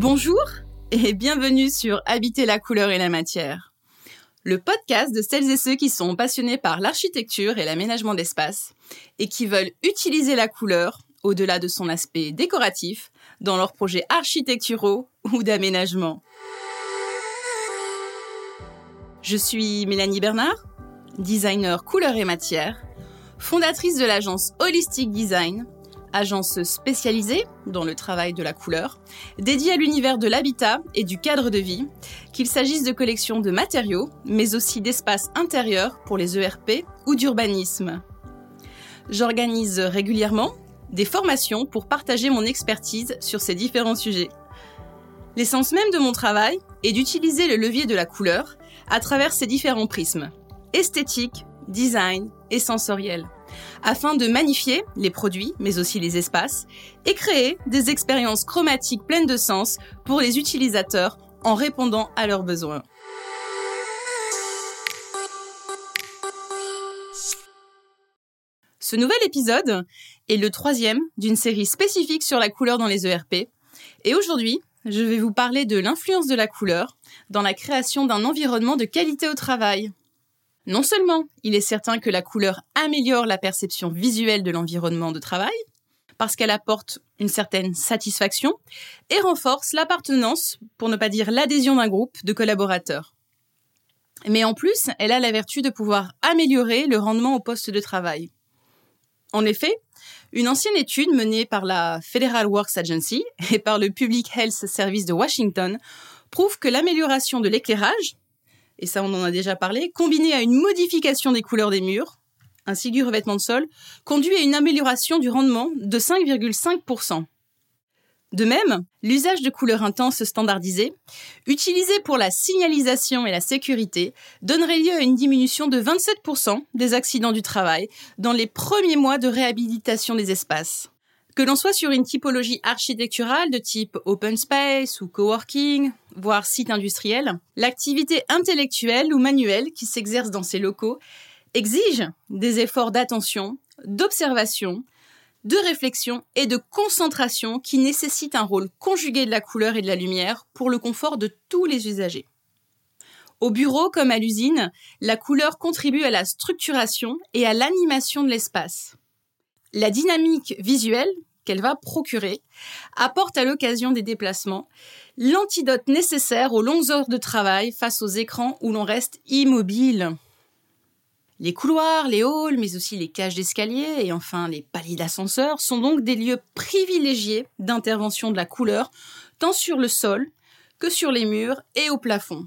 Bonjour et bienvenue sur Habiter la couleur et la matière, le podcast de celles et ceux qui sont passionnés par l'architecture et l'aménagement d'espace et qui veulent utiliser la couleur, au-delà de son aspect décoratif, dans leurs projets architecturaux ou d'aménagement. Je suis Mélanie Bernard, designer couleur et matière, fondatrice de l'agence Holistic Design agence spécialisée dans le travail de la couleur, dédiée à l'univers de l'habitat et du cadre de vie, qu'il s'agisse de collections de matériaux, mais aussi d'espaces intérieurs pour les ERP ou d'urbanisme. J'organise régulièrement des formations pour partager mon expertise sur ces différents sujets. L'essence même de mon travail est d'utiliser le levier de la couleur à travers ces différents prismes, esthétique, design et sensoriel afin de magnifier les produits, mais aussi les espaces, et créer des expériences chromatiques pleines de sens pour les utilisateurs en répondant à leurs besoins. Ce nouvel épisode est le troisième d'une série spécifique sur la couleur dans les ERP. Et aujourd'hui, je vais vous parler de l'influence de la couleur dans la création d'un environnement de qualité au travail. Non seulement il est certain que la couleur améliore la perception visuelle de l'environnement de travail, parce qu'elle apporte une certaine satisfaction et renforce l'appartenance, pour ne pas dire l'adhésion d'un groupe de collaborateurs. Mais en plus, elle a la vertu de pouvoir améliorer le rendement au poste de travail. En effet, une ancienne étude menée par la Federal Works Agency et par le Public Health Service de Washington prouve que l'amélioration de l'éclairage, et ça on en a déjà parlé, combiné à une modification des couleurs des murs, ainsi que du revêtement de sol, conduit à une amélioration du rendement de 5,5%. De même, l'usage de couleurs intenses standardisées, utilisées pour la signalisation et la sécurité, donnerait lieu à une diminution de 27% des accidents du travail dans les premiers mois de réhabilitation des espaces. Que l'on soit sur une typologie architecturale de type open space ou coworking, voire site industriel, l'activité intellectuelle ou manuelle qui s'exerce dans ces locaux exige des efforts d'attention, d'observation, de réflexion et de concentration qui nécessitent un rôle conjugué de la couleur et de la lumière pour le confort de tous les usagers. Au bureau comme à l'usine, la couleur contribue à la structuration et à l'animation de l'espace. La dynamique visuelle qu'elle va procurer apporte à l'occasion des déplacements l'antidote nécessaire aux longues heures de travail face aux écrans où l'on reste immobile. Les couloirs, les halls, mais aussi les cages d'escalier et enfin les paliers d'ascenseur sont donc des lieux privilégiés d'intervention de la couleur, tant sur le sol que sur les murs et au plafond.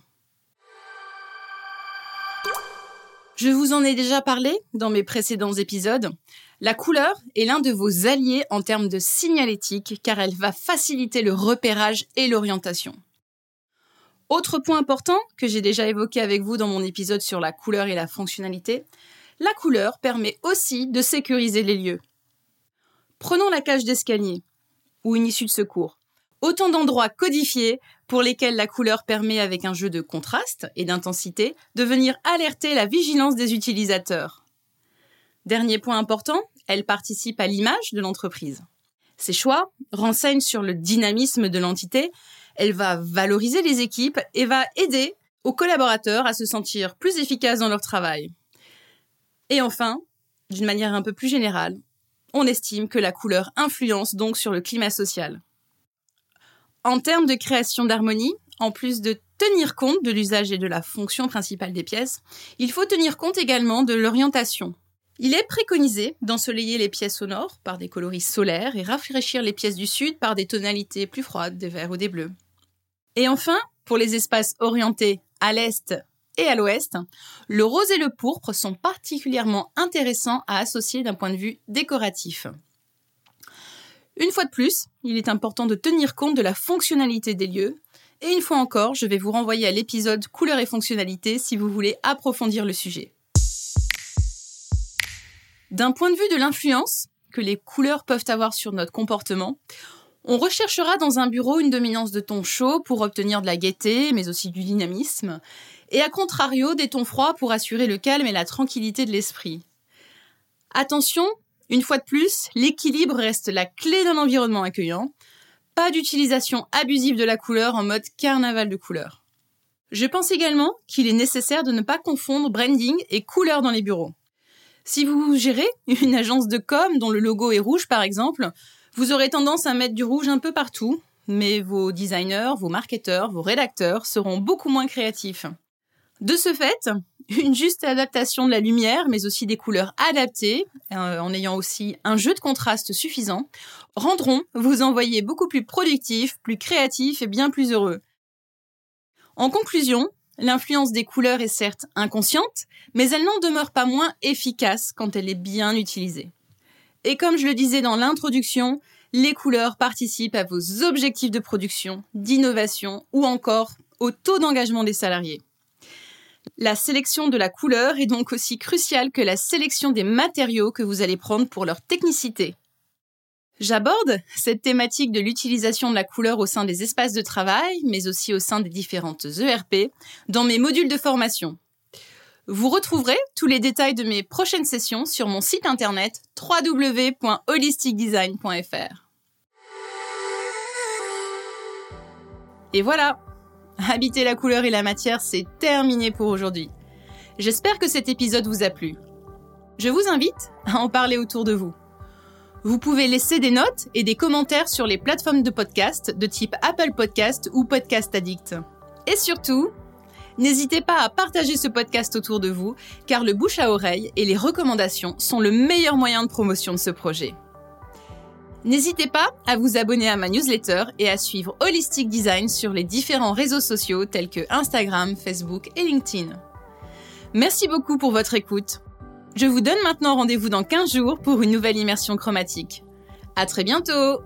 Je vous en ai déjà parlé dans mes précédents épisodes. La couleur est l'un de vos alliés en termes de signalétique car elle va faciliter le repérage et l'orientation. Autre point important que j'ai déjà évoqué avec vous dans mon épisode sur la couleur et la fonctionnalité, la couleur permet aussi de sécuriser les lieux. Prenons la cage d'escalier ou une issue de secours. Autant d'endroits codifiés pour lesquels la couleur permet, avec un jeu de contraste et d'intensité, de venir alerter la vigilance des utilisateurs. Dernier point important, elle participe à l'image de l'entreprise. Ses choix renseignent sur le dynamisme de l'entité, elle va valoriser les équipes et va aider aux collaborateurs à se sentir plus efficaces dans leur travail. Et enfin, d'une manière un peu plus générale, on estime que la couleur influence donc sur le climat social. En termes de création d'harmonie, en plus de tenir compte de l'usage et de la fonction principale des pièces, il faut tenir compte également de l'orientation. Il est préconisé d'ensoleiller les pièces au nord par des coloris solaires et rafraîchir les pièces du sud par des tonalités plus froides, des verts ou des bleus. Et enfin, pour les espaces orientés à l'est et à l'ouest, le rose et le pourpre sont particulièrement intéressants à associer d'un point de vue décoratif. Une fois de plus, il est important de tenir compte de la fonctionnalité des lieux. Et une fois encore, je vais vous renvoyer à l'épisode Couleur et fonctionnalité si vous voulez approfondir le sujet. D'un point de vue de l'influence que les couleurs peuvent avoir sur notre comportement, on recherchera dans un bureau une dominance de tons chauds pour obtenir de la gaieté, mais aussi du dynamisme, et à contrario des tons froids pour assurer le calme et la tranquillité de l'esprit. Attention, une fois de plus, l'équilibre reste la clé d'un environnement accueillant. Pas d'utilisation abusive de la couleur en mode carnaval de couleurs. Je pense également qu'il est nécessaire de ne pas confondre branding et couleur dans les bureaux. Si vous gérez une agence de com dont le logo est rouge par exemple, vous aurez tendance à mettre du rouge un peu partout, mais vos designers, vos marketeurs, vos rédacteurs seront beaucoup moins créatifs. De ce fait, une juste adaptation de la lumière, mais aussi des couleurs adaptées, euh, en ayant aussi un jeu de contraste suffisant, rendront vos envoyés beaucoup plus productifs, plus créatifs et bien plus heureux. En conclusion, l'influence des couleurs est certes inconsciente, mais elle n'en demeure pas moins efficace quand elle est bien utilisée. Et comme je le disais dans l'introduction, les couleurs participent à vos objectifs de production, d'innovation ou encore au taux d'engagement des salariés. La sélection de la couleur est donc aussi cruciale que la sélection des matériaux que vous allez prendre pour leur technicité. J'aborde cette thématique de l'utilisation de la couleur au sein des espaces de travail, mais aussi au sein des différentes ERP, dans mes modules de formation. Vous retrouverez tous les détails de mes prochaines sessions sur mon site internet www.holisticdesign.fr. Et voilà, Habiter la couleur et la matière, c'est terminé pour aujourd'hui. J'espère que cet épisode vous a plu. Je vous invite à en parler autour de vous. Vous pouvez laisser des notes et des commentaires sur les plateformes de podcast de type Apple Podcast ou Podcast Addict. Et surtout, n'hésitez pas à partager ce podcast autour de vous, car le bouche à oreille et les recommandations sont le meilleur moyen de promotion de ce projet. N'hésitez pas à vous abonner à ma newsletter et à suivre Holistic Design sur les différents réseaux sociaux tels que Instagram, Facebook et LinkedIn. Merci beaucoup pour votre écoute. Je vous donne maintenant rendez-vous dans 15 jours pour une nouvelle immersion chromatique. À très bientôt!